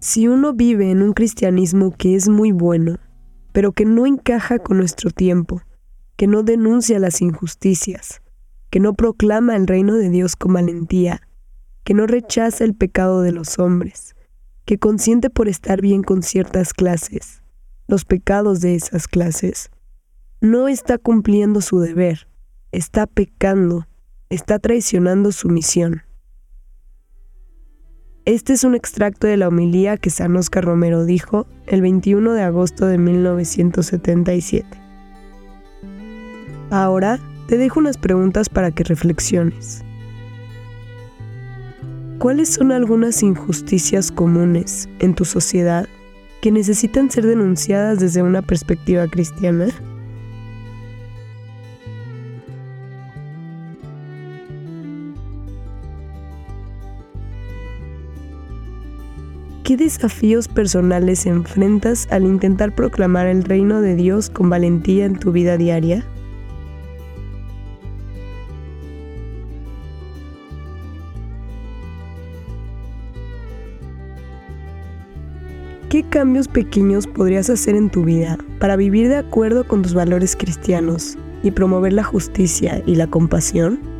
Si uno vive en un cristianismo que es muy bueno, pero que no encaja con nuestro tiempo, que no denuncia las injusticias, que no proclama el reino de Dios con valentía, que no rechaza el pecado de los hombres, que consiente por estar bien con ciertas clases, los pecados de esas clases, no está cumpliendo su deber, está pecando, está traicionando su misión. Este es un extracto de la homilía que San Oscar Romero dijo el 21 de agosto de 1977. Ahora te dejo unas preguntas para que reflexiones. ¿Cuáles son algunas injusticias comunes en tu sociedad que necesitan ser denunciadas desde una perspectiva cristiana? ¿Qué desafíos personales enfrentas al intentar proclamar el reino de Dios con valentía en tu vida diaria? ¿Qué cambios pequeños podrías hacer en tu vida para vivir de acuerdo con tus valores cristianos y promover la justicia y la compasión?